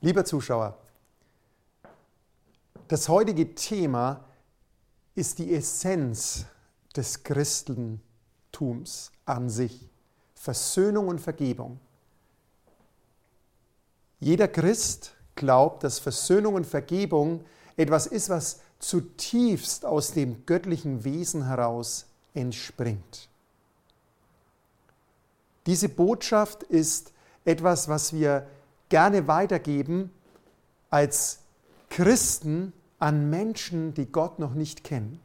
Lieber Zuschauer, das heutige Thema ist die Essenz des Christentums an sich. Versöhnung und Vergebung. Jeder Christ glaubt, dass Versöhnung und Vergebung etwas ist, was zutiefst aus dem göttlichen Wesen heraus entspringt. Diese Botschaft ist etwas, was wir gerne weitergeben als Christen an Menschen, die Gott noch nicht kennen.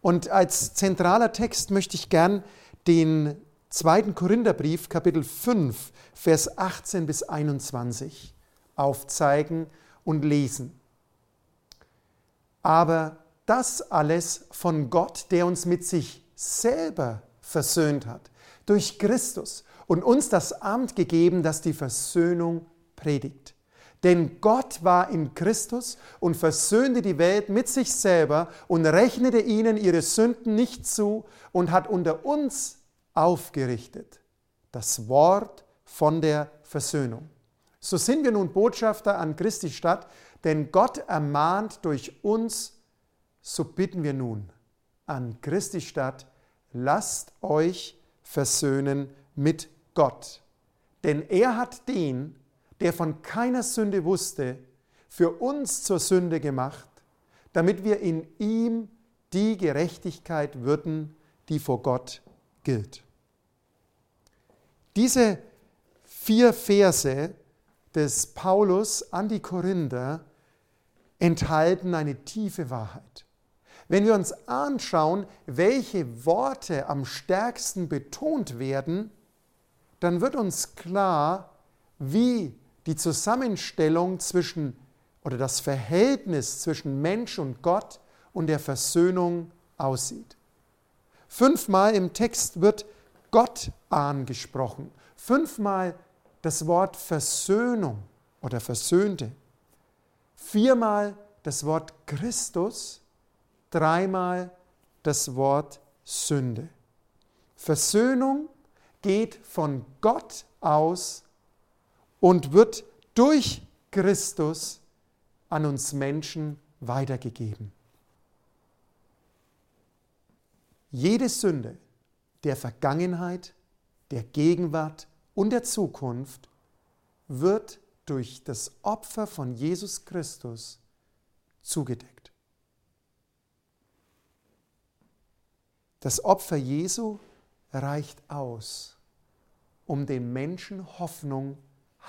Und als zentraler Text möchte ich gern den zweiten Korintherbrief, Kapitel 5, Vers 18 bis 21 aufzeigen und lesen. Aber das alles von Gott, der uns mit sich selber versöhnt hat, durch Christus und uns das Amt gegeben, das die Versöhnung predigt. Denn Gott war in Christus und versöhnte die Welt mit sich selber und rechnete ihnen ihre Sünden nicht zu und hat unter uns aufgerichtet das Wort von der Versöhnung. So sind wir nun Botschafter an Christi Stadt, denn Gott ermahnt durch uns, so bitten wir nun an Christi Stadt, lasst euch versöhnen mit Gott. Denn er hat den, der von keiner Sünde wusste, für uns zur Sünde gemacht, damit wir in ihm die Gerechtigkeit würden, die vor Gott gilt. Diese vier Verse des Paulus an die Korinther enthalten eine tiefe Wahrheit. Wenn wir uns anschauen, welche Worte am stärksten betont werden, dann wird uns klar, wie die Zusammenstellung zwischen oder das Verhältnis zwischen Mensch und Gott und der Versöhnung aussieht. Fünfmal im Text wird Gott angesprochen. Fünfmal das Wort Versöhnung oder Versöhnte. Viermal das Wort Christus. Dreimal das Wort Sünde. Versöhnung geht von Gott aus und wird durch Christus an uns Menschen weitergegeben. Jede Sünde der Vergangenheit, der Gegenwart und der Zukunft wird durch das Opfer von Jesus Christus zugedeckt. Das Opfer Jesu reicht aus, um den Menschen Hoffnung,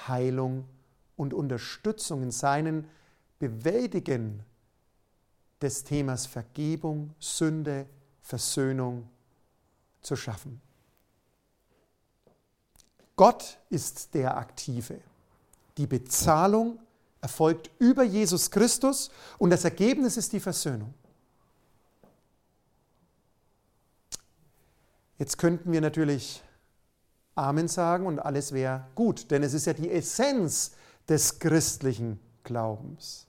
Heilung und Unterstützung in seinen Bewältigen des Themas Vergebung, Sünde, Versöhnung zu schaffen. Gott ist der Aktive. Die Bezahlung erfolgt über Jesus Christus und das Ergebnis ist die Versöhnung. Jetzt könnten wir natürlich Amen sagen und alles wäre gut, denn es ist ja die Essenz des christlichen Glaubens.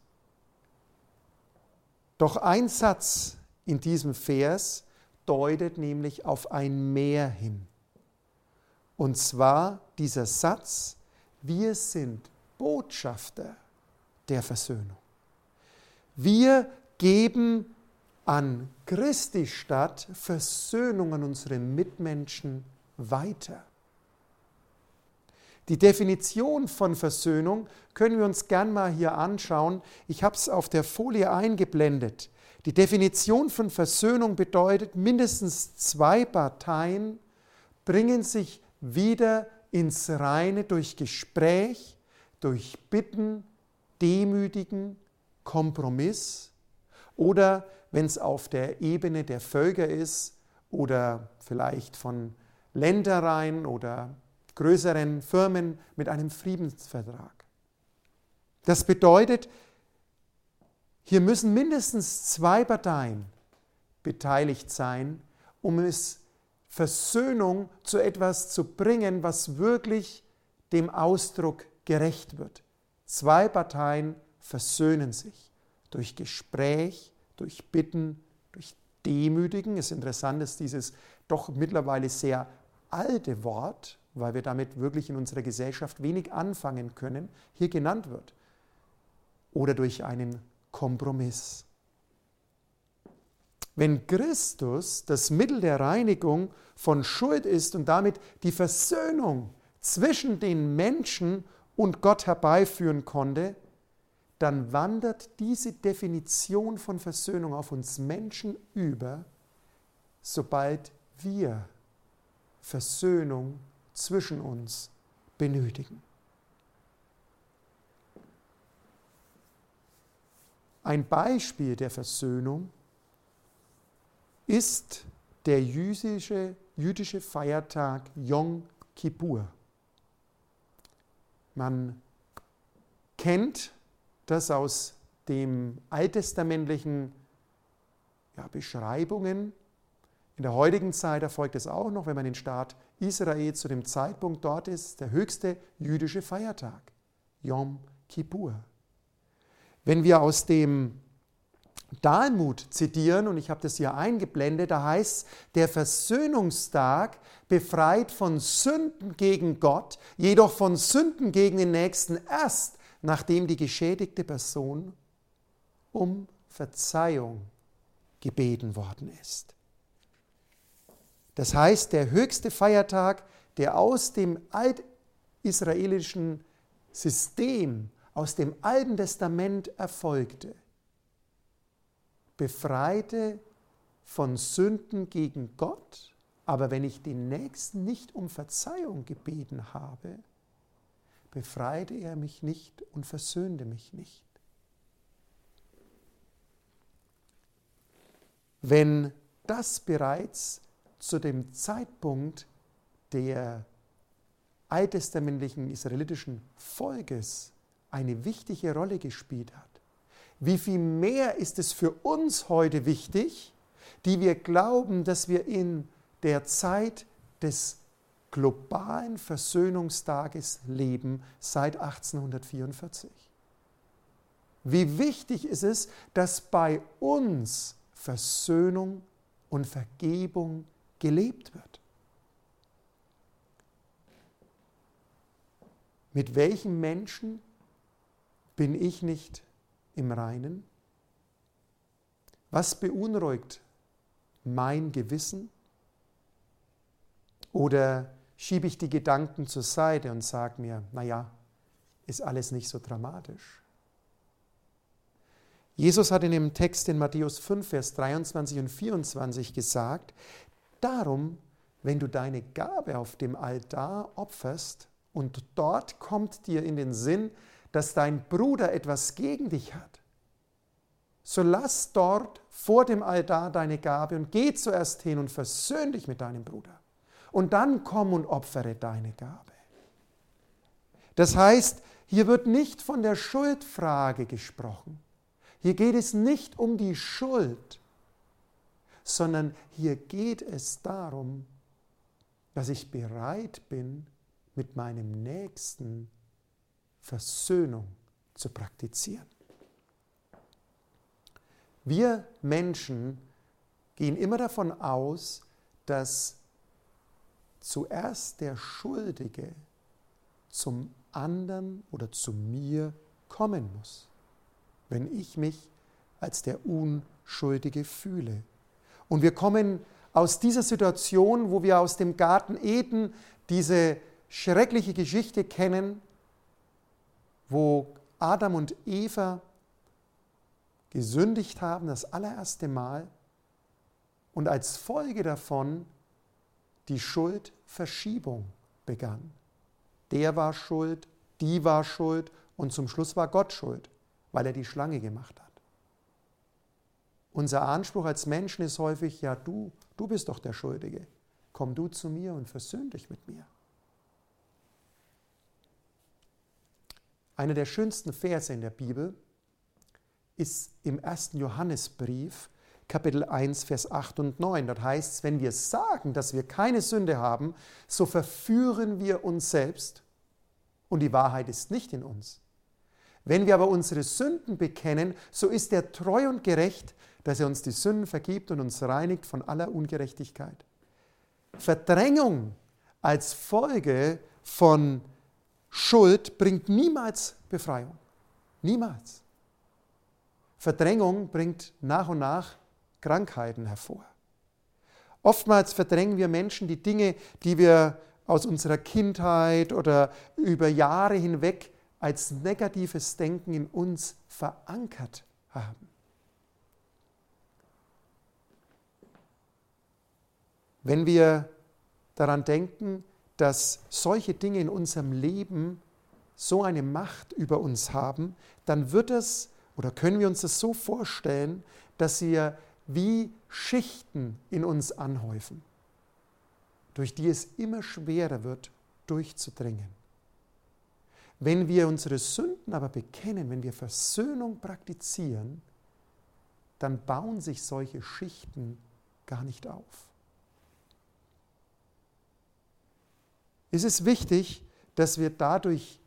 Doch ein Satz in diesem Vers deutet nämlich auf ein Mehr hin. Und zwar dieser Satz, wir sind Botschafter der Versöhnung. Wir geben an Christi statt Versöhnung an unsere Mitmenschen weiter. Die Definition von Versöhnung können wir uns gern mal hier anschauen. Ich habe es auf der Folie eingeblendet. Die Definition von Versöhnung bedeutet, mindestens zwei Parteien bringen sich wieder ins Reine durch Gespräch, durch Bitten, Demütigen, Kompromiss oder wenn es auf der Ebene der Völker ist oder vielleicht von Ländereien oder größeren Firmen mit einem Friedensvertrag. Das bedeutet, hier müssen mindestens zwei Parteien beteiligt sein, um es Versöhnung zu etwas zu bringen, was wirklich dem Ausdruck gerecht wird. Zwei Parteien versöhnen sich durch Gespräch, durch Bitten, durch Demütigen. Es ist interessant, dass dieses doch mittlerweile sehr alte Wort weil wir damit wirklich in unserer Gesellschaft wenig anfangen können, hier genannt wird. Oder durch einen Kompromiss. Wenn Christus das Mittel der Reinigung von Schuld ist und damit die Versöhnung zwischen den Menschen und Gott herbeiführen konnte, dann wandert diese Definition von Versöhnung auf uns Menschen über, sobald wir Versöhnung zwischen uns benötigen. Ein Beispiel der Versöhnung ist der jüdische, jüdische Feiertag Yom Kippur. Man kennt das aus den alttestamentlichen ja, Beschreibungen. In der heutigen Zeit erfolgt es auch noch, wenn man den Staat Israel zu dem Zeitpunkt dort ist, der höchste jüdische Feiertag, Yom Kippur. Wenn wir aus dem Dalmut zitieren, und ich habe das hier eingeblendet, da heißt der Versöhnungstag befreit von Sünden gegen Gott, jedoch von Sünden gegen den Nächsten erst, nachdem die geschädigte Person um Verzeihung gebeten worden ist. Das heißt, der höchste Feiertag, der aus dem altisraelischen System, aus dem Alten Testament erfolgte, befreite von Sünden gegen Gott, aber wenn ich den Nächsten nicht um Verzeihung gebeten habe, befreite er mich nicht und versöhnte mich nicht. Wenn das bereits zu dem Zeitpunkt der alttestamentlichen israelitischen Volkes eine wichtige Rolle gespielt hat, wie viel mehr ist es für uns heute wichtig, die wir glauben, dass wir in der Zeit des globalen Versöhnungstages leben seit 1844. Wie wichtig ist es, dass bei uns Versöhnung und Vergebung gelebt wird. Mit welchen Menschen bin ich nicht im Reinen? Was beunruhigt mein Gewissen? Oder schiebe ich die Gedanken zur Seite und sage mir, naja, ist alles nicht so dramatisch? Jesus hat in dem Text in Matthäus 5, Vers 23 und 24 gesagt, darum, wenn du deine Gabe auf dem Altar opferst und dort kommt dir in den Sinn, dass dein Bruder etwas gegen dich hat, so lass dort vor dem Altar deine Gabe und geh zuerst hin und versöhn dich mit deinem Bruder. Und dann komm und opfere deine Gabe. Das heißt, hier wird nicht von der Schuldfrage gesprochen. Hier geht es nicht um die Schuld, sondern hier geht es darum, dass ich bereit bin, mit meinem Nächsten Versöhnung zu praktizieren. Wir Menschen gehen immer davon aus, dass zuerst der Schuldige zum anderen oder zu mir kommen muss, wenn ich mich als der Unschuldige fühle. Und wir kommen aus dieser Situation, wo wir aus dem Garten Eden diese schreckliche Geschichte kennen, wo Adam und Eva gesündigt haben, das allererste Mal, und als Folge davon die Schuldverschiebung begann. Der war schuld, die war schuld und zum Schluss war Gott schuld, weil er die Schlange gemacht hat. Unser Anspruch als Menschen ist häufig, ja du, du bist doch der Schuldige. Komm du zu mir und versöhn dich mit mir. Einer der schönsten Verse in der Bibel ist im ersten Johannesbrief, Kapitel 1, Vers 8 und 9. Dort heißt es, wenn wir sagen, dass wir keine Sünde haben, so verführen wir uns selbst und die Wahrheit ist nicht in uns. Wenn wir aber unsere Sünden bekennen, so ist er treu und gerecht, dass er uns die Sünden vergibt und uns reinigt von aller Ungerechtigkeit. Verdrängung als Folge von Schuld bringt niemals Befreiung. Niemals. Verdrängung bringt nach und nach Krankheiten hervor. Oftmals verdrängen wir Menschen die Dinge, die wir aus unserer Kindheit oder über Jahre hinweg als negatives Denken in uns verankert haben. Wenn wir daran denken, dass solche Dinge in unserem Leben so eine Macht über uns haben, dann wird es oder können wir uns das so vorstellen, dass sie wie Schichten in uns anhäufen, durch die es immer schwerer wird, durchzudringen. Wenn wir unsere Sünden aber bekennen, wenn wir Versöhnung praktizieren, dann bauen sich solche Schichten gar nicht auf. Es ist wichtig, dass wir dadurch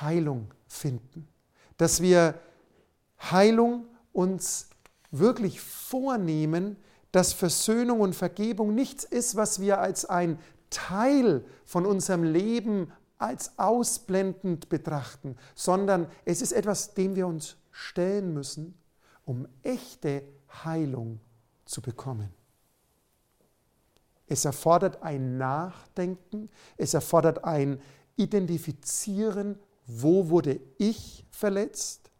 Heilung finden, dass wir Heilung uns wirklich vornehmen, dass Versöhnung und Vergebung nichts ist, was wir als ein Teil von unserem Leben als ausblendend betrachten, sondern es ist etwas, dem wir uns stellen müssen, um echte Heilung zu bekommen. Es erfordert ein Nachdenken, es erfordert ein Identifizieren, wo wurde ich verletzt,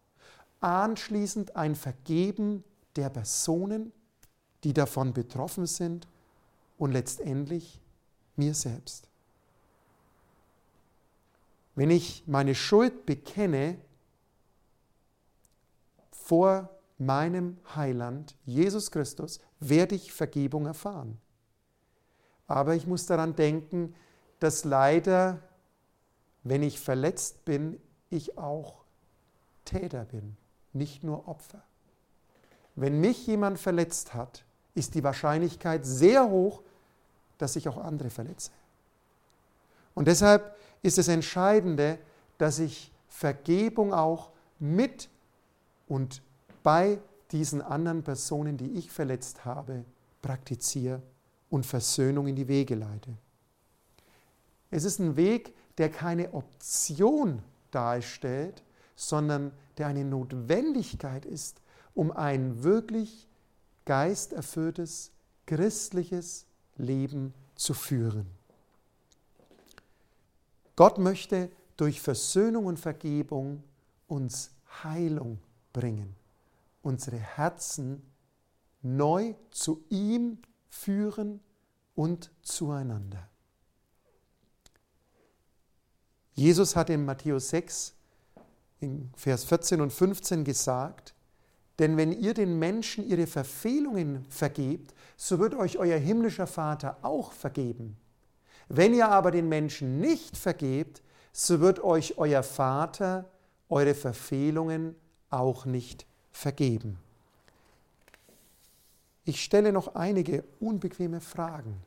anschließend ein Vergeben der Personen, die davon betroffen sind und letztendlich mir selbst. Wenn ich meine Schuld bekenne vor meinem Heiland, Jesus Christus, werde ich Vergebung erfahren. Aber ich muss daran denken, dass leider, wenn ich verletzt bin, ich auch Täter bin, nicht nur Opfer. Wenn mich jemand verletzt hat, ist die Wahrscheinlichkeit sehr hoch, dass ich auch andere verletze. Und deshalb ist es Entscheidende, dass ich Vergebung auch mit und bei diesen anderen Personen, die ich verletzt habe, praktiziere und Versöhnung in die Wege leite. Es ist ein Weg, der keine Option darstellt, sondern der eine Notwendigkeit ist, um ein wirklich geisterfülltes, christliches Leben zu führen. Gott möchte durch Versöhnung und Vergebung uns Heilung bringen, unsere Herzen neu zu ihm führen und zueinander. Jesus hat in Matthäus 6 in Vers 14 und 15 gesagt, denn wenn ihr den Menschen ihre Verfehlungen vergebt, so wird euch euer himmlischer Vater auch vergeben. Wenn ihr aber den Menschen nicht vergebt, so wird euch euer Vater eure Verfehlungen auch nicht vergeben. Ich stelle noch einige unbequeme Fragen.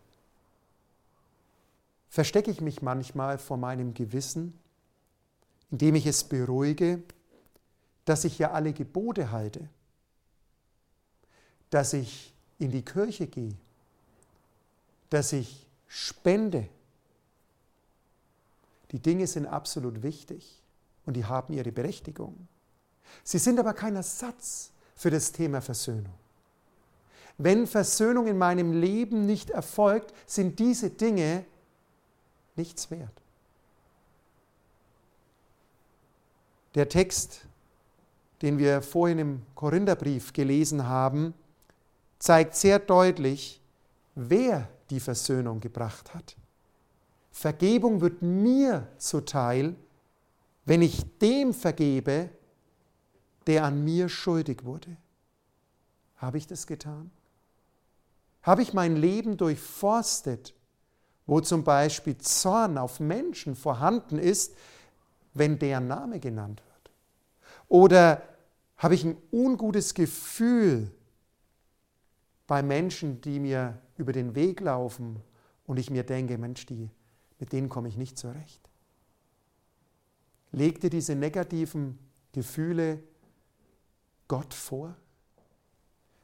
Verstecke ich mich manchmal vor meinem Gewissen, indem ich es beruhige, dass ich ja alle Gebote halte? Dass ich in die Kirche gehe, dass ich spende. Die Dinge sind absolut wichtig und die haben ihre Berechtigung. Sie sind aber kein Ersatz für das Thema Versöhnung. Wenn Versöhnung in meinem Leben nicht erfolgt, sind diese Dinge nichts wert. Der Text, den wir vorhin im Korintherbrief gelesen haben, zeigt sehr deutlich, wer die Versöhnung gebracht hat. Vergebung wird mir zuteil, wenn ich dem vergebe, der an mir schuldig wurde. Habe ich das getan? Habe ich mein Leben durchforstet, wo zum Beispiel Zorn auf Menschen vorhanden ist, wenn deren Name genannt wird? Oder habe ich ein ungutes Gefühl, bei Menschen, die mir über den Weg laufen und ich mir denke, Mensch, die, mit denen komme ich nicht zurecht. Leg dir diese negativen Gefühle Gott vor?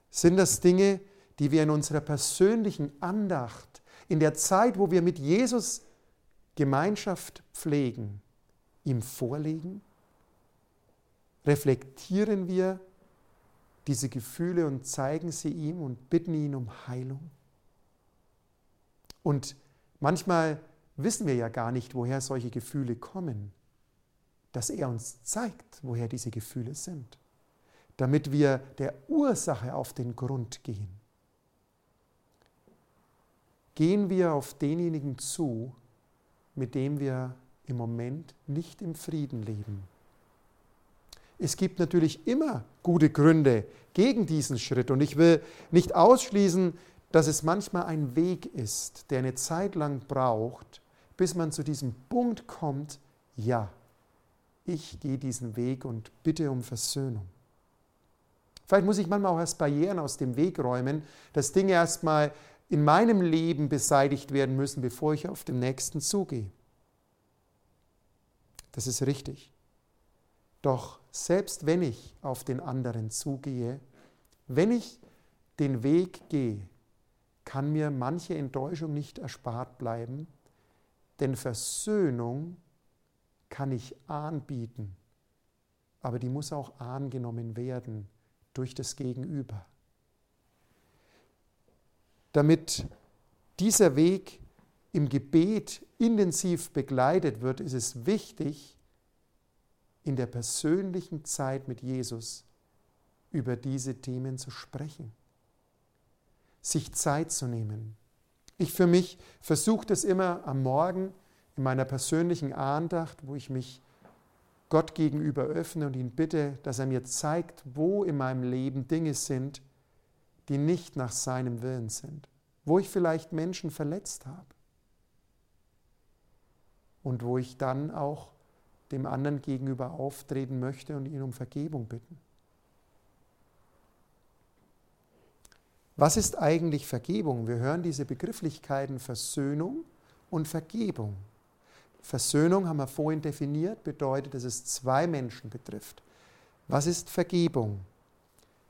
Sind das Dinge, die wir in unserer persönlichen Andacht, in der Zeit, wo wir mit Jesus Gemeinschaft pflegen, ihm vorlegen? Reflektieren wir diese Gefühle und zeigen sie ihm und bitten ihn um Heilung? Und manchmal wissen wir ja gar nicht, woher solche Gefühle kommen, dass er uns zeigt, woher diese Gefühle sind, damit wir der Ursache auf den Grund gehen. Gehen wir auf denjenigen zu, mit dem wir im Moment nicht im Frieden leben. Es gibt natürlich immer gute Gründe gegen diesen Schritt und ich will nicht ausschließen, dass es manchmal ein Weg ist, der eine Zeit lang braucht, bis man zu diesem Punkt kommt, ja, ich gehe diesen Weg und bitte um Versöhnung. Vielleicht muss ich manchmal auch erst Barrieren aus dem Weg räumen, dass Dinge erstmal in meinem Leben beseitigt werden müssen, bevor ich auf den nächsten zugehe. Das ist richtig. Doch selbst wenn ich auf den anderen zugehe, wenn ich den Weg gehe, kann mir manche Enttäuschung nicht erspart bleiben, denn Versöhnung kann ich anbieten, aber die muss auch angenommen werden durch das Gegenüber. Damit dieser Weg im Gebet intensiv begleitet wird, ist es wichtig, in der persönlichen Zeit mit Jesus über diese Themen zu sprechen, sich Zeit zu nehmen. Ich für mich versuche das immer am Morgen in meiner persönlichen Andacht, wo ich mich Gott gegenüber öffne und ihn bitte, dass er mir zeigt, wo in meinem Leben Dinge sind, die nicht nach seinem Willen sind, wo ich vielleicht Menschen verletzt habe und wo ich dann auch dem anderen gegenüber auftreten möchte und ihn um Vergebung bitten. Was ist eigentlich Vergebung? Wir hören diese Begrifflichkeiten Versöhnung und Vergebung. Versöhnung haben wir vorhin definiert, bedeutet, dass es zwei Menschen betrifft. Was ist Vergebung?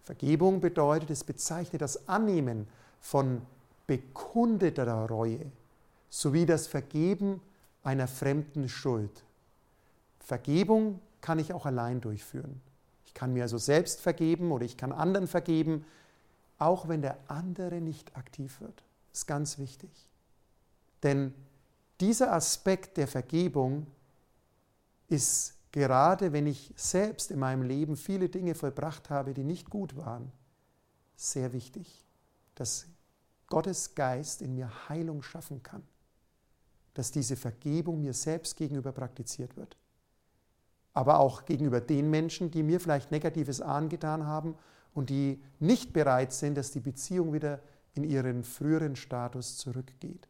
Vergebung bedeutet, es bezeichnet das Annehmen von bekundeter Reue sowie das Vergeben einer fremden Schuld. Vergebung kann ich auch allein durchführen. Ich kann mir also selbst vergeben oder ich kann anderen vergeben, auch wenn der andere nicht aktiv wird. Das ist ganz wichtig. Denn dieser Aspekt der Vergebung ist gerade, wenn ich selbst in meinem Leben viele Dinge vollbracht habe, die nicht gut waren, sehr wichtig, dass Gottes Geist in mir Heilung schaffen kann, dass diese Vergebung mir selbst gegenüber praktiziert wird, aber auch gegenüber den Menschen, die mir vielleicht Negatives angetan haben und die nicht bereit sind, dass die Beziehung wieder in ihren früheren Status zurückgeht.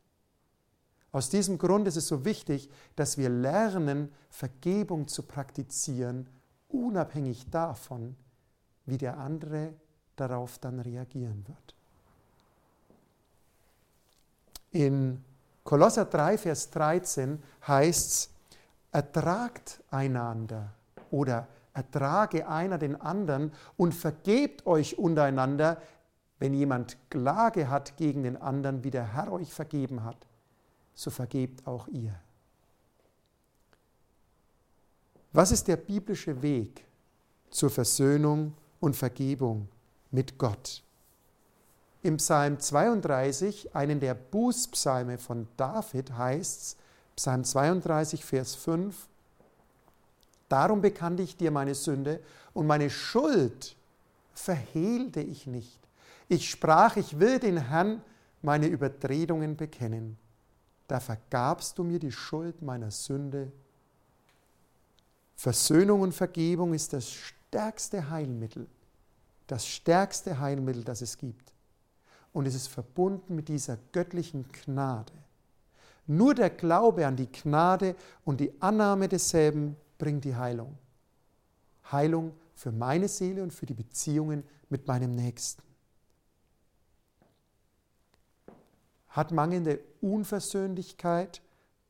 Aus diesem Grund ist es so wichtig, dass wir lernen, Vergebung zu praktizieren, unabhängig davon, wie der andere darauf dann reagieren wird. In Kolosser 3, Vers 13 heißt es, ertragt einander oder ertrage einer den anderen und vergebt euch untereinander, wenn jemand Klage hat gegen den anderen, wie der Herr euch vergeben hat, so vergebt auch ihr. Was ist der biblische Weg zur Versöhnung und Vergebung mit Gott? Im Psalm 32, einen der Bußpsalme von David, heißt es, Psalm 32, Vers 5, Darum bekannte ich dir meine Sünde und meine Schuld verhehlte ich nicht. Ich sprach, ich will den Herrn meine Übertretungen bekennen. Da vergabst du mir die Schuld meiner Sünde. Versöhnung und Vergebung ist das stärkste Heilmittel, das stärkste Heilmittel, das es gibt. Und es ist verbunden mit dieser göttlichen Gnade. Nur der Glaube an die Gnade und die Annahme desselben bringt die Heilung. Heilung für meine Seele und für die Beziehungen mit meinem Nächsten. Hat mangelnde Unversöhnlichkeit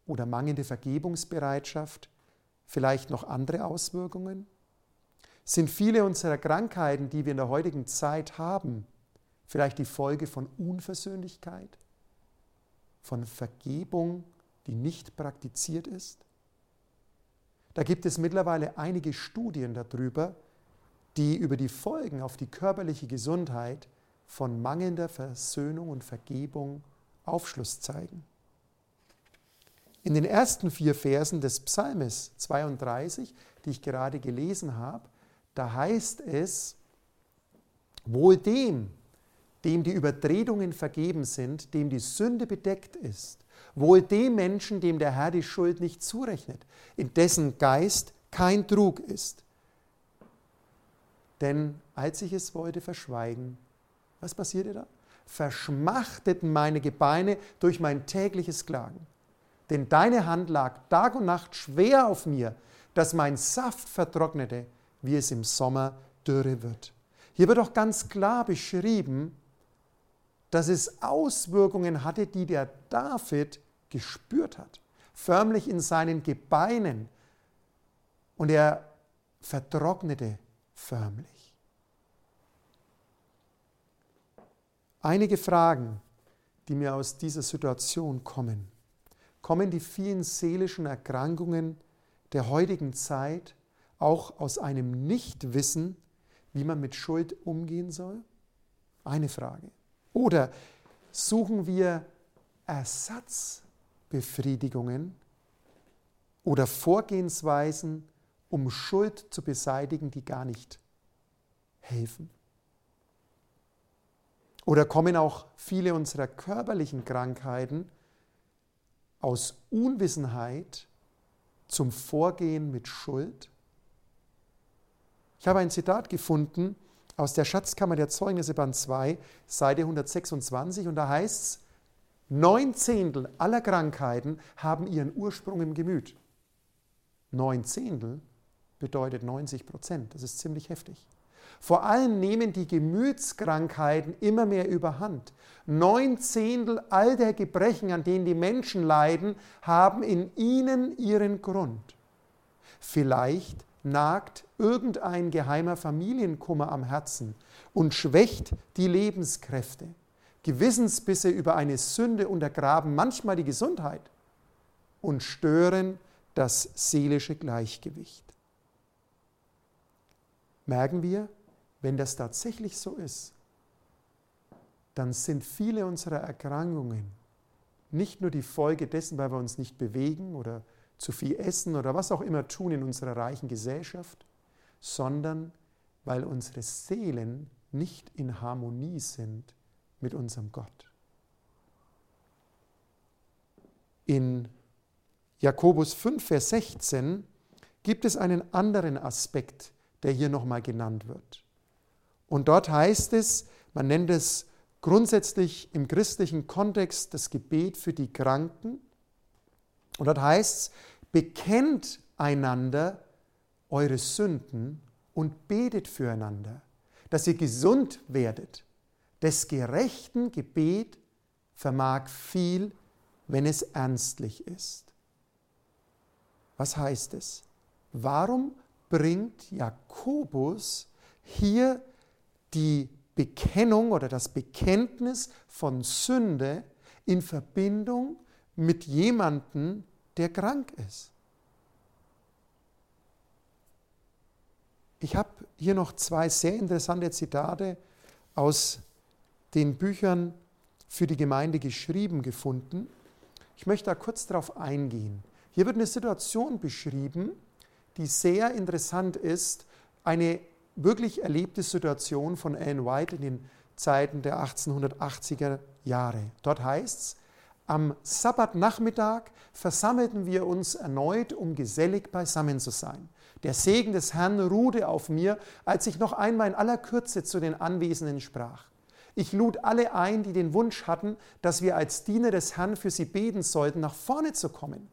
oder mangelnde Vergebungsbereitschaft vielleicht noch andere Auswirkungen? Sind viele unserer Krankheiten, die wir in der heutigen Zeit haben, vielleicht die Folge von Unversöhnlichkeit, von Vergebung die nicht praktiziert ist? Da gibt es mittlerweile einige Studien darüber, die über die Folgen auf die körperliche Gesundheit von mangelnder Versöhnung und Vergebung Aufschluss zeigen. In den ersten vier Versen des Psalmes 32, die ich gerade gelesen habe, da heißt es, wohl dem, dem die Übertretungen vergeben sind, dem die Sünde bedeckt ist, wohl dem Menschen, dem der Herr die Schuld nicht zurechnet, in dessen Geist kein Trug ist. Denn als ich es wollte verschweigen, was passierte da? Verschmachteten meine Gebeine durch mein tägliches Klagen. Denn deine Hand lag Tag und Nacht schwer auf mir, dass mein Saft vertrocknete, wie es im Sommer dürre wird. Hier wird auch ganz klar beschrieben, dass es Auswirkungen hatte, die der David gespürt hat, förmlich in seinen Gebeinen. Und er vertrocknete förmlich. Einige Fragen, die mir aus dieser Situation kommen. Kommen die vielen seelischen Erkrankungen der heutigen Zeit auch aus einem Nichtwissen, wie man mit Schuld umgehen soll? Eine Frage. Oder suchen wir Ersatzbefriedigungen oder Vorgehensweisen, um Schuld zu beseitigen, die gar nicht helfen? Oder kommen auch viele unserer körperlichen Krankheiten aus Unwissenheit zum Vorgehen mit Schuld? Ich habe ein Zitat gefunden aus der Schatzkammer der Zeugnisse Band 2, Seite 126, und da heißt es, neun Zehntel aller Krankheiten haben ihren Ursprung im Gemüt. Neun Zehntel bedeutet 90 Prozent, das ist ziemlich heftig. Vor allem nehmen die Gemütskrankheiten immer mehr überhand. Neun Zehntel all der Gebrechen, an denen die Menschen leiden, haben in ihnen ihren Grund. Vielleicht nagt irgendein geheimer Familienkummer am Herzen und schwächt die Lebenskräfte. Gewissensbisse über eine Sünde untergraben manchmal die Gesundheit und stören das seelische Gleichgewicht. Merken wir, wenn das tatsächlich so ist, dann sind viele unserer Erkrankungen nicht nur die Folge dessen, weil wir uns nicht bewegen oder zu viel essen oder was auch immer tun in unserer reichen Gesellschaft, sondern weil unsere Seelen nicht in Harmonie sind mit unserem Gott. In Jakobus 5, Vers 16 gibt es einen anderen Aspekt, der hier nochmal genannt wird. Und dort heißt es, man nennt es grundsätzlich im christlichen Kontext das Gebet für die Kranken. Und dort heißt es, bekennt einander eure Sünden und betet füreinander, dass ihr gesund werdet. Des gerechten Gebet vermag viel, wenn es ernstlich ist. Was heißt es? Warum bringt Jakobus hier die Bekennung oder das Bekenntnis von Sünde in Verbindung mit jemandem, der krank ist. Ich habe hier noch zwei sehr interessante Zitate aus den Büchern für die Gemeinde geschrieben gefunden. Ich möchte da kurz darauf eingehen. Hier wird eine Situation beschrieben, die sehr interessant ist, eine wirklich erlebte Situation von Anne White in den Zeiten der 1880er Jahre. Dort heißt es, am Sabbatnachmittag versammelten wir uns erneut, um gesellig beisammen zu sein. Der Segen des Herrn ruhte auf mir, als ich noch einmal in aller Kürze zu den Anwesenden sprach. Ich lud alle ein, die den Wunsch hatten, dass wir als Diener des Herrn für sie beten sollten, nach vorne zu kommen.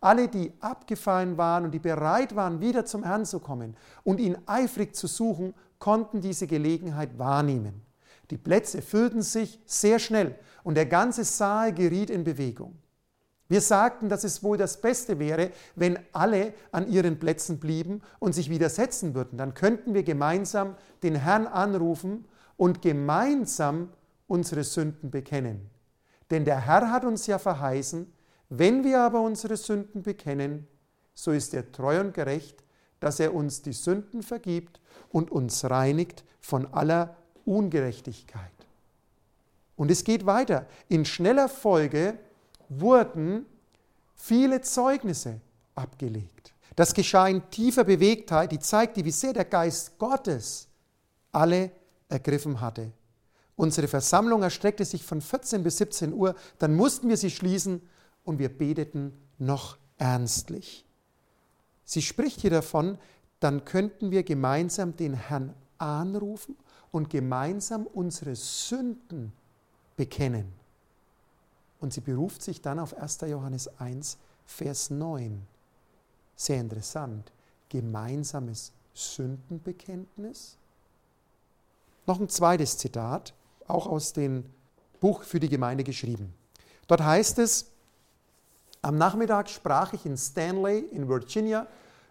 Alle, die abgefallen waren und die bereit waren, wieder zum Herrn zu kommen und ihn eifrig zu suchen, konnten diese Gelegenheit wahrnehmen. Die Plätze füllten sich sehr schnell und der ganze Saal geriet in Bewegung. Wir sagten, dass es wohl das Beste wäre, wenn alle an ihren Plätzen blieben und sich widersetzen würden. Dann könnten wir gemeinsam den Herrn anrufen und gemeinsam unsere Sünden bekennen. Denn der Herr hat uns ja verheißen, Wenn wir aber unsere Sünden bekennen, so ist er treu und gerecht, dass er uns die Sünden vergibt und uns reinigt von aller Ungerechtigkeit. Und es geht weiter. In schneller Folge wurden viele Zeugnisse abgelegt. Das geschah in tiefer Bewegtheit, die zeigte, wie sehr der Geist Gottes alle ergriffen hatte. Unsere Versammlung erstreckte sich von 14 bis 17 Uhr, dann mussten wir sie schließen und wir beteten noch ernstlich. Sie spricht hier davon, dann könnten wir gemeinsam den Herrn anrufen und gemeinsam unsere Sünden bekennen. Und sie beruft sich dann auf 1. Johannes 1, Vers 9. Sehr interessant. Gemeinsames Sündenbekenntnis. Noch ein zweites Zitat, auch aus dem Buch für die Gemeinde geschrieben. Dort heißt es, am Nachmittag sprach ich in Stanley in Virginia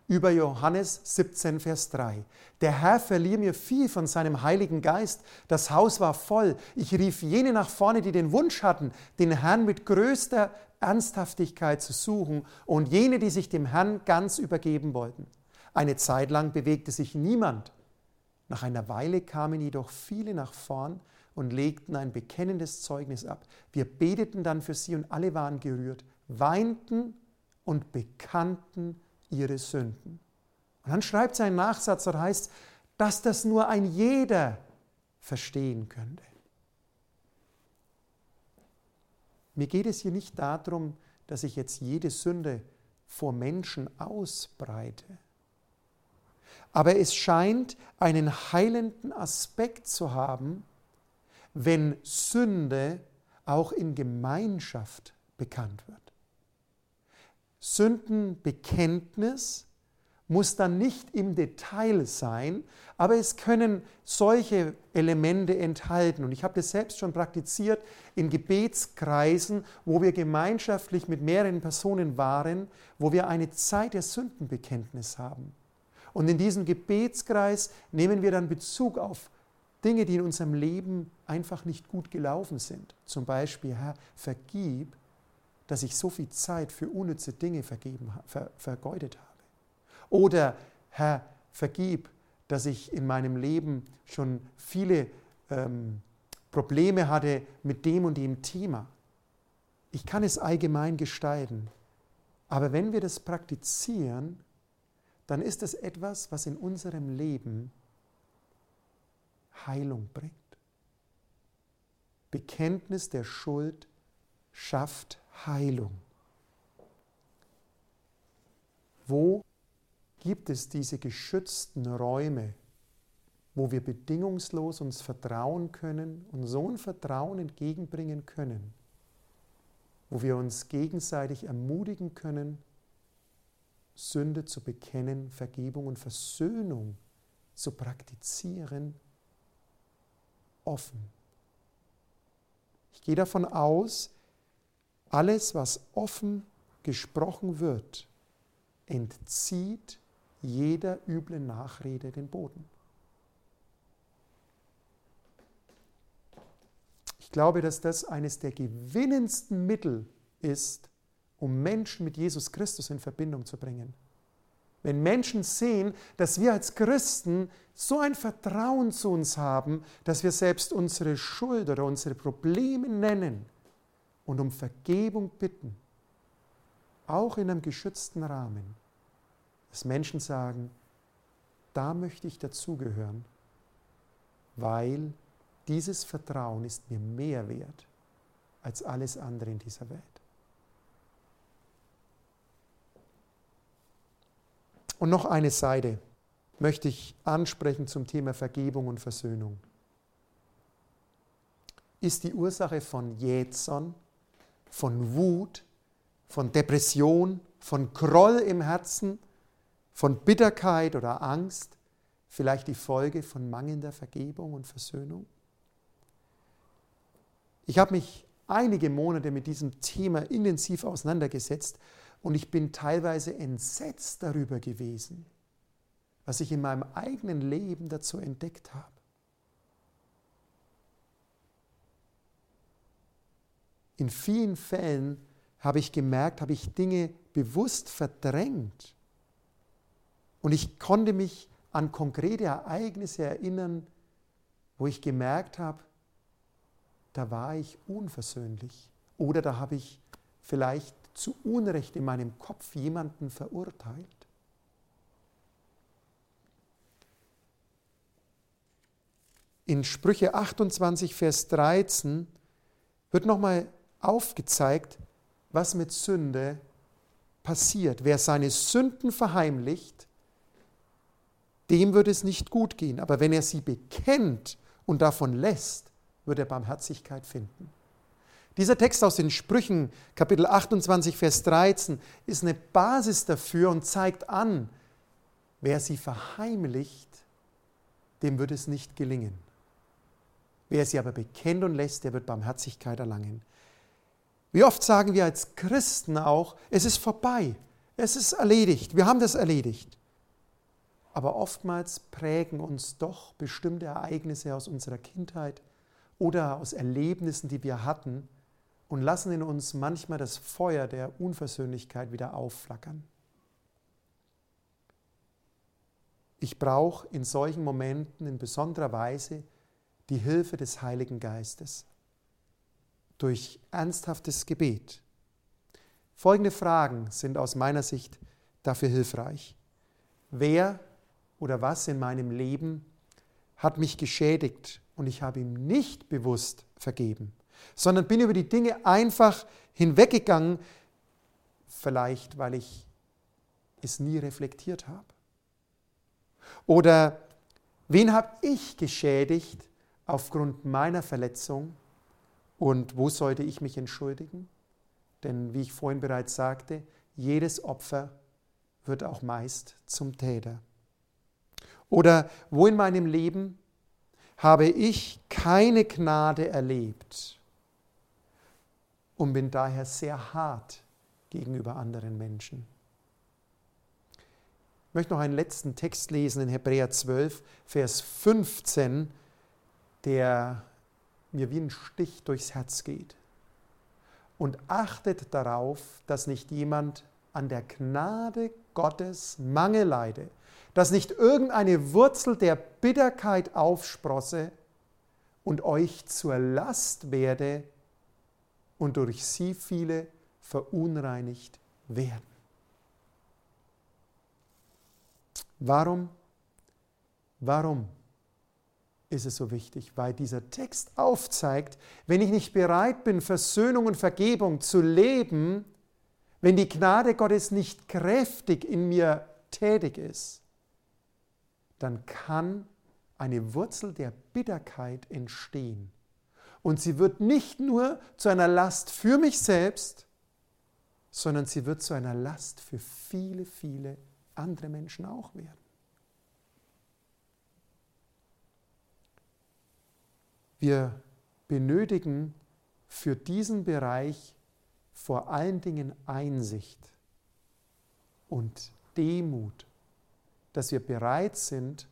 über Johannes 17, Vers 3. Der Herr verlieh mir viel von seinem Heiligen Geist. Das Haus war voll. Ich rief jene nach vorne, die den Wunsch hatten, den Herrn mit größter Ernsthaftigkeit zu suchen und jene, die sich dem Herrn ganz übergeben wollten. Eine Zeit lang bewegte sich niemand. Nach einer Weile kamen jedoch viele nach vorn und legten ein bekennendes Zeugnis ab. Wir beteten dann für sie und alle waren gerührt, weinten und bekannten ihre Sünden. Und dann schreibt sein Nachsatz, dort heißt, dass das nur ein jeder verstehen könnte. Mir geht es hier nicht darum, dass ich jetzt jede Sünde vor Menschen ausbreite. Aber es scheint einen heilenden Aspekt zu haben, wenn Sünde auch in Gemeinschaft bekannt wird. Sündenbekenntnis muss dann nicht im Detail sein, aber es können solche Elemente enthalten. Und ich habe das selbst schon praktiziert in Gebetskreisen, wo wir gemeinschaftlich mit mehreren Personen waren, wo wir eine Zeit der Sündenbekenntnis haben. Und in diesem Gebetskreis nehmen wir dann Bezug auf Dinge, die in unserem Leben einfach nicht gut gelaufen sind. Zum Beispiel, Herr, vergib dass ich so viel Zeit für unnütze Dinge vergeben, ver, vergeudet habe. Oder Herr, vergib, dass ich in meinem Leben schon viele ähm, Probleme hatte mit dem und dem Thema. Ich kann es allgemein gestalten. Aber wenn wir das praktizieren, dann ist es etwas, was in unserem Leben Heilung bringt. Bekenntnis der Schuld schafft Heilung. Wo gibt es diese geschützten Räume, wo wir bedingungslos uns vertrauen können und so ein Vertrauen entgegenbringen können, wo wir uns gegenseitig ermutigen können, Sünde zu bekennen, Vergebung und Versöhnung zu praktizieren, offen. Ich gehe davon aus, alles, was offen gesprochen wird, entzieht jeder üblen Nachrede den Boden. Ich glaube, dass das eines der gewinnendsten Mittel ist, um Menschen mit Jesus Christus in Verbindung zu bringen. Wenn Menschen sehen, dass wir als Christen so ein Vertrauen zu uns haben, dass wir selbst unsere Schuld oder unsere Probleme nennen und um Vergebung bitten, auch in einem geschützten Rahmen, dass Menschen sagen, da möchte ich dazugehören, weil dieses Vertrauen ist mir mehr wert als alles andere in dieser Welt. Und noch eine Seite möchte ich ansprechen zum Thema Vergebung und Versöhnung. Ist die Ursache von Jätson von Wut, von Depression, von Groll im Herzen, von Bitterkeit oder Angst, vielleicht die Folge von mangelnder Vergebung und Versöhnung? Ich habe mich einige Monate mit diesem Thema intensiv auseinandergesetzt und ich bin teilweise entsetzt darüber gewesen, was ich in meinem eigenen Leben dazu entdeckt habe. In vielen Fällen habe ich gemerkt, habe ich Dinge bewusst verdrängt. Und ich konnte mich an konkrete Ereignisse erinnern, wo ich gemerkt habe, da war ich unversöhnlich oder da habe ich vielleicht zu Unrecht in meinem Kopf jemanden verurteilt. In Sprüche 28, Vers 13 wird nochmal aufgezeigt, was mit Sünde passiert. Wer seine Sünden verheimlicht, dem wird es nicht gut gehen. Aber wenn er sie bekennt und davon lässt, wird er Barmherzigkeit finden. Dieser Text aus den Sprüchen, Kapitel 28, Vers 13, ist eine Basis dafür und zeigt an, wer sie verheimlicht, dem wird es nicht gelingen. Wer sie aber bekennt und lässt, der wird Barmherzigkeit erlangen. Wie oft sagen wir als Christen auch, es ist vorbei, es ist erledigt, wir haben das erledigt. Aber oftmals prägen uns doch bestimmte Ereignisse aus unserer Kindheit oder aus Erlebnissen, die wir hatten, und lassen in uns manchmal das Feuer der Unversöhnlichkeit wieder aufflackern. Ich brauche in solchen Momenten in besonderer Weise die Hilfe des Heiligen Geistes durch ernsthaftes Gebet. Folgende Fragen sind aus meiner Sicht dafür hilfreich. Wer oder was in meinem Leben hat mich geschädigt und ich habe ihm nicht bewusst vergeben, sondern bin über die Dinge einfach hinweggegangen, vielleicht weil ich es nie reflektiert habe. Oder wen habe ich geschädigt aufgrund meiner Verletzung und wo sollte ich mich entschuldigen? Denn wie ich vorhin bereits sagte, jedes Opfer wird auch meist zum Täter. Oder wo in meinem Leben habe ich keine Gnade erlebt und bin daher sehr hart gegenüber anderen Menschen. Ich möchte noch einen letzten Text lesen in Hebräer 12, Vers 15, der mir wie ein Stich durchs Herz geht. Und achtet darauf, dass nicht jemand an der Gnade Gottes Mangel leide, dass nicht irgendeine Wurzel der Bitterkeit aufsprosse und euch zur Last werde und durch sie viele verunreinigt werden. Warum? Warum ist es so wichtig? Weil dieser Text aufzeigt, wenn ich nicht bereit bin, Versöhnung und Vergebung zu leben, wenn die Gnade Gottes nicht kräftig in mir tätig ist, dann kann eine Wurzel der Bitterkeit entstehen. Und sie wird nicht nur zu einer Last für mich selbst, sondern sie wird zu einer Last für viele, viele andere Menschen auch werden. Wir benötigen für diesen Bereich vor allen Dingen Einsicht und Demut, dass wir bereit sind,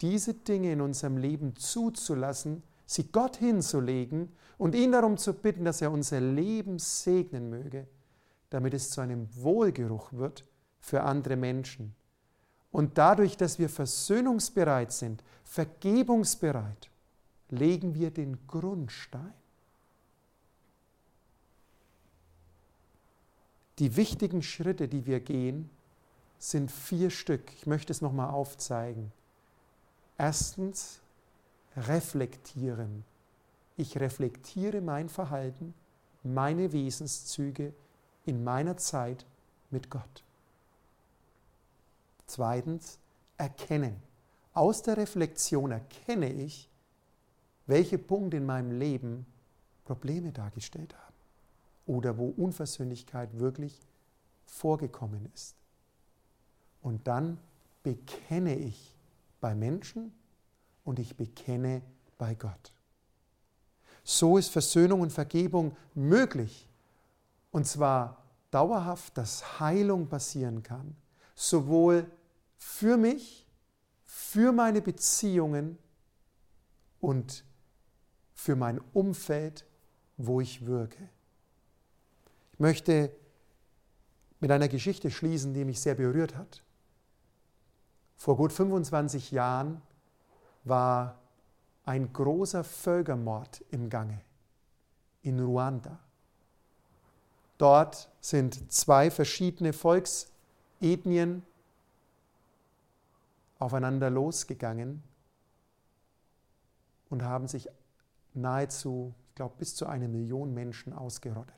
diese Dinge in unserem Leben zuzulassen, sie Gott hinzulegen und ihn darum zu bitten, dass er unser Leben segnen möge, damit es zu einem Wohlgeruch wird für andere Menschen. Und dadurch, dass wir versöhnungsbereit sind, vergebungsbereit, legen wir den Grundstein. Die wichtigen Schritte, die wir gehen, sind vier Stück. Ich möchte es nochmal aufzeigen. Erstens, reflektieren. Ich reflektiere mein Verhalten, meine Wesenszüge in meiner Zeit mit Gott. Zweitens, erkennen. Aus der Reflexion erkenne ich, welche Punkte in meinem Leben Probleme dargestellt haben oder wo Unversöhnlichkeit wirklich vorgekommen ist. Und dann bekenne ich bei Menschen und ich bekenne bei Gott. So ist Versöhnung und Vergebung möglich. Und zwar dauerhaft, dass Heilung passieren kann. Sowohl für mich, für meine Beziehungen und für mein Umfeld, wo ich wirke. Ich möchte mit einer Geschichte schließen, die mich sehr berührt hat. Vor gut 25 Jahren war ein großer Völkermord im Gange in Ruanda. Dort sind zwei verschiedene Volksethnien aufeinander losgegangen und haben sich nahezu, ich glaube, bis zu eine Million Menschen ausgerottet.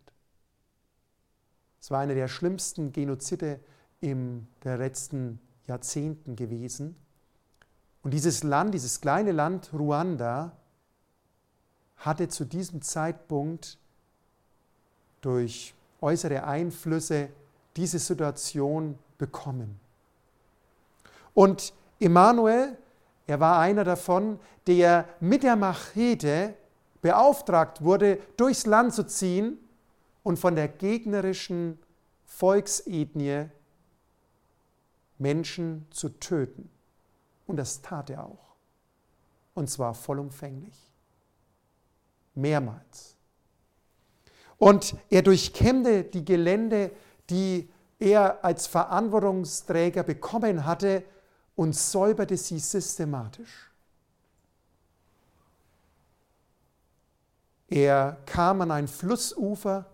Es war eine der schlimmsten Genozide in der letzten Jahrzehnten gewesen. Und dieses Land, dieses kleine Land Ruanda, hatte zu diesem Zeitpunkt durch äußere Einflüsse diese Situation bekommen. Und Emanuel, er war einer davon, der mit der Machete beauftragt wurde, durchs Land zu ziehen und von der gegnerischen Volksethnie Menschen zu töten. Und das tat er auch. Und zwar vollumfänglich. Mehrmals. Und er durchkämmte die Gelände, die er als Verantwortungsträger bekommen hatte und säuberte sie systematisch. Er kam an ein Flussufer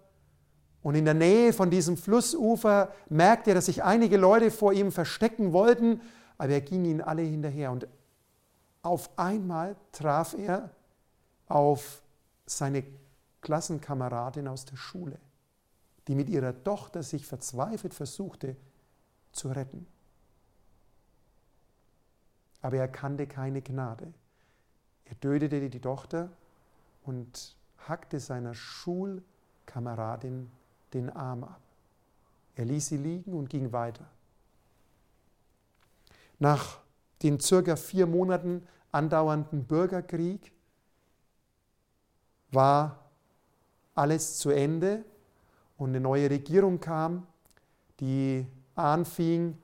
und in der Nähe von diesem Flussufer merkte er, dass sich einige Leute vor ihm verstecken wollten, aber er ging ihnen alle hinterher. Und auf einmal traf er auf seine Klassenkameradin aus der Schule, die mit ihrer Tochter sich verzweifelt versuchte zu retten. Aber er kannte keine Gnade. Er tötete die Tochter und hackte seiner Schulkameradin den Arm ab. Er ließ sie liegen und ging weiter. Nach den circa vier Monaten andauernden Bürgerkrieg war alles zu Ende und eine neue Regierung kam, die anfing,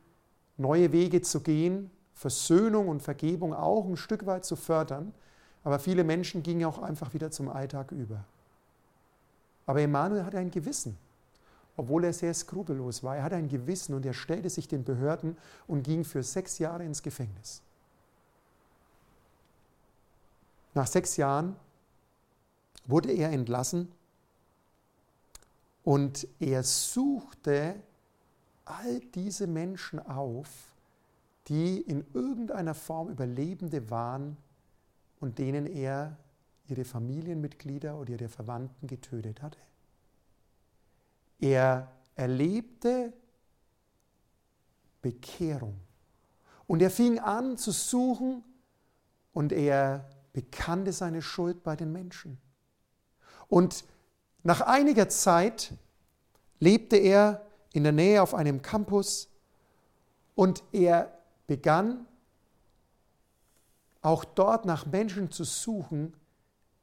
neue Wege zu gehen, Versöhnung und Vergebung auch ein Stück weit zu fördern. Aber viele Menschen gingen auch einfach wieder zum Alltag über. Aber Emanuel hatte ein Gewissen, obwohl er sehr skrupellos war. Er hatte ein Gewissen und er stellte sich den Behörden und ging für sechs Jahre ins Gefängnis. Nach sechs Jahren wurde er entlassen und er suchte all diese Menschen auf, die in irgendeiner Form Überlebende waren und denen er ihre Familienmitglieder oder ihre Verwandten getötet hatte. Er erlebte Bekehrung und er fing an zu suchen und er bekannte seine Schuld bei den Menschen. Und nach einiger Zeit lebte er in der Nähe auf einem Campus und er begann auch dort nach Menschen zu suchen,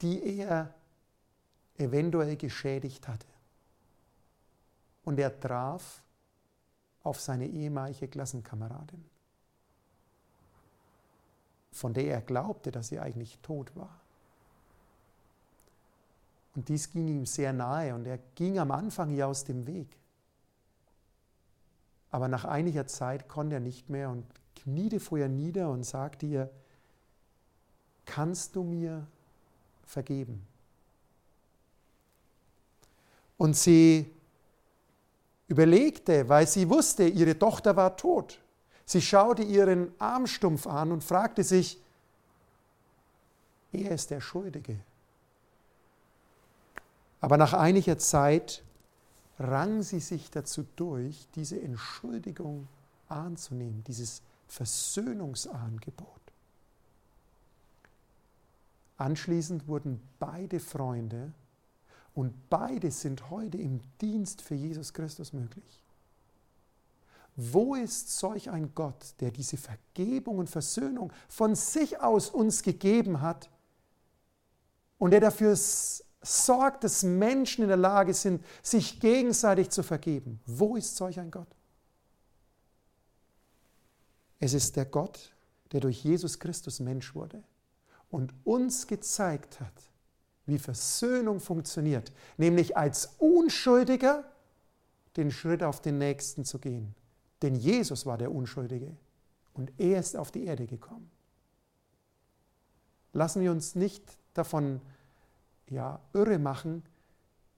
die er eventuell geschädigt hatte. Und er traf auf seine ehemalige Klassenkameradin, von der er glaubte, dass sie eigentlich tot war. Und dies ging ihm sehr nahe und er ging am Anfang ihr aus dem Weg. Aber nach einiger Zeit konnte er nicht mehr und kniete vor ihr nieder und sagte ihr, kannst du mir vergeben? Und sie überlegte, weil sie wusste, ihre Tochter war tot. Sie schaute ihren Armstumpf an und fragte sich, er ist der Schuldige. Aber nach einiger Zeit rang sie sich dazu durch, diese Entschuldigung anzunehmen, dieses Versöhnungsangebot. Anschließend wurden beide Freunde und beide sind heute im Dienst für Jesus Christus möglich. Wo ist solch ein Gott, der diese Vergebung und Versöhnung von sich aus uns gegeben hat und der dafür sorgt, dass Menschen in der Lage sind, sich gegenseitig zu vergeben. Wo ist solch ein Gott? Es ist der Gott, der durch Jesus Christus Mensch wurde und uns gezeigt hat, wie Versöhnung funktioniert, nämlich als Unschuldiger den Schritt auf den Nächsten zu gehen. Denn Jesus war der Unschuldige und er ist auf die Erde gekommen. Lassen wir uns nicht davon ja, irre machen,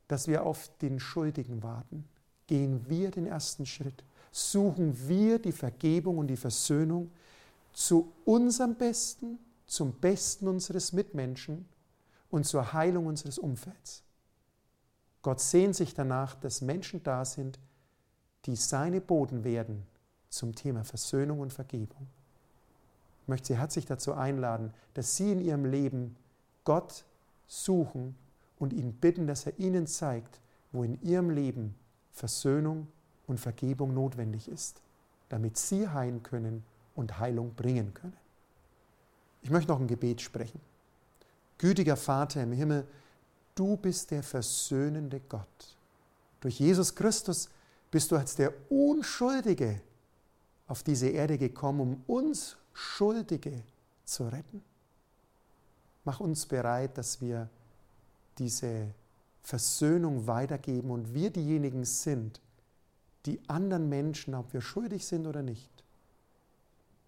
dass wir auf den Schuldigen warten. Gehen wir den ersten Schritt. Suchen wir die Vergebung und die Versöhnung zu unserem Besten, zum Besten unseres Mitmenschen und zur Heilung unseres Umfelds. Gott sehnt sich danach, dass Menschen da sind, die seine Boden werden zum Thema Versöhnung und Vergebung. Ich möchte Sie herzlich dazu einladen, dass Sie in Ihrem Leben Gott suchen und ihn bitten, dass er Ihnen zeigt, wo in Ihrem Leben Versöhnung und Vergebung notwendig ist, damit Sie heilen können und Heilung bringen können. Ich möchte noch ein Gebet sprechen. Gütiger Vater im Himmel, du bist der versöhnende Gott. Durch Jesus Christus bist du als der Unschuldige auf diese Erde gekommen, um uns Schuldige zu retten. Mach uns bereit, dass wir diese Versöhnung weitergeben und wir diejenigen sind, die anderen Menschen, ob wir schuldig sind oder nicht,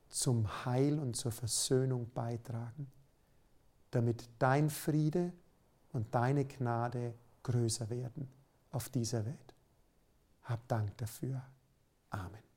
zum Heil und zur Versöhnung beitragen, damit dein Friede und deine Gnade größer werden auf dieser Welt. Hab Dank dafür. Amen.